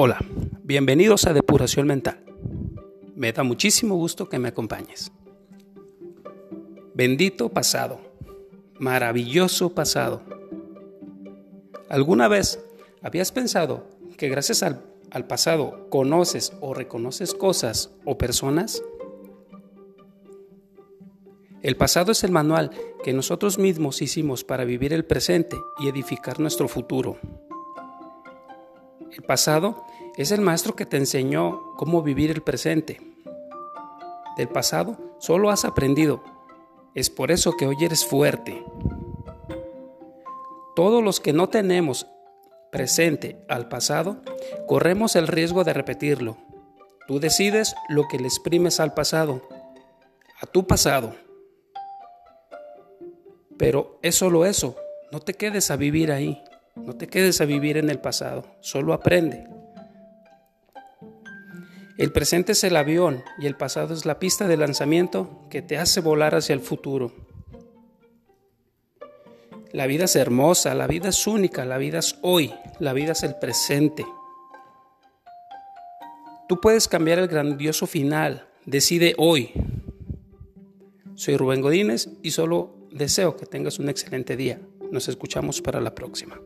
Hola, bienvenidos a Depuración Mental. Me da muchísimo gusto que me acompañes. Bendito pasado, maravilloso pasado. ¿Alguna vez habías pensado que gracias al, al pasado conoces o reconoces cosas o personas? El pasado es el manual que nosotros mismos hicimos para vivir el presente y edificar nuestro futuro. El pasado es el maestro que te enseñó cómo vivir el presente. Del pasado solo has aprendido. Es por eso que hoy eres fuerte. Todos los que no tenemos presente al pasado, corremos el riesgo de repetirlo. Tú decides lo que le exprimes al pasado, a tu pasado. Pero es solo eso, no te quedes a vivir ahí. No te quedes a vivir en el pasado, solo aprende. El presente es el avión y el pasado es la pista de lanzamiento que te hace volar hacia el futuro. La vida es hermosa, la vida es única, la vida es hoy, la vida es el presente. Tú puedes cambiar el grandioso final, decide hoy. Soy Rubén Godínez y solo deseo que tengas un excelente día. Nos escuchamos para la próxima.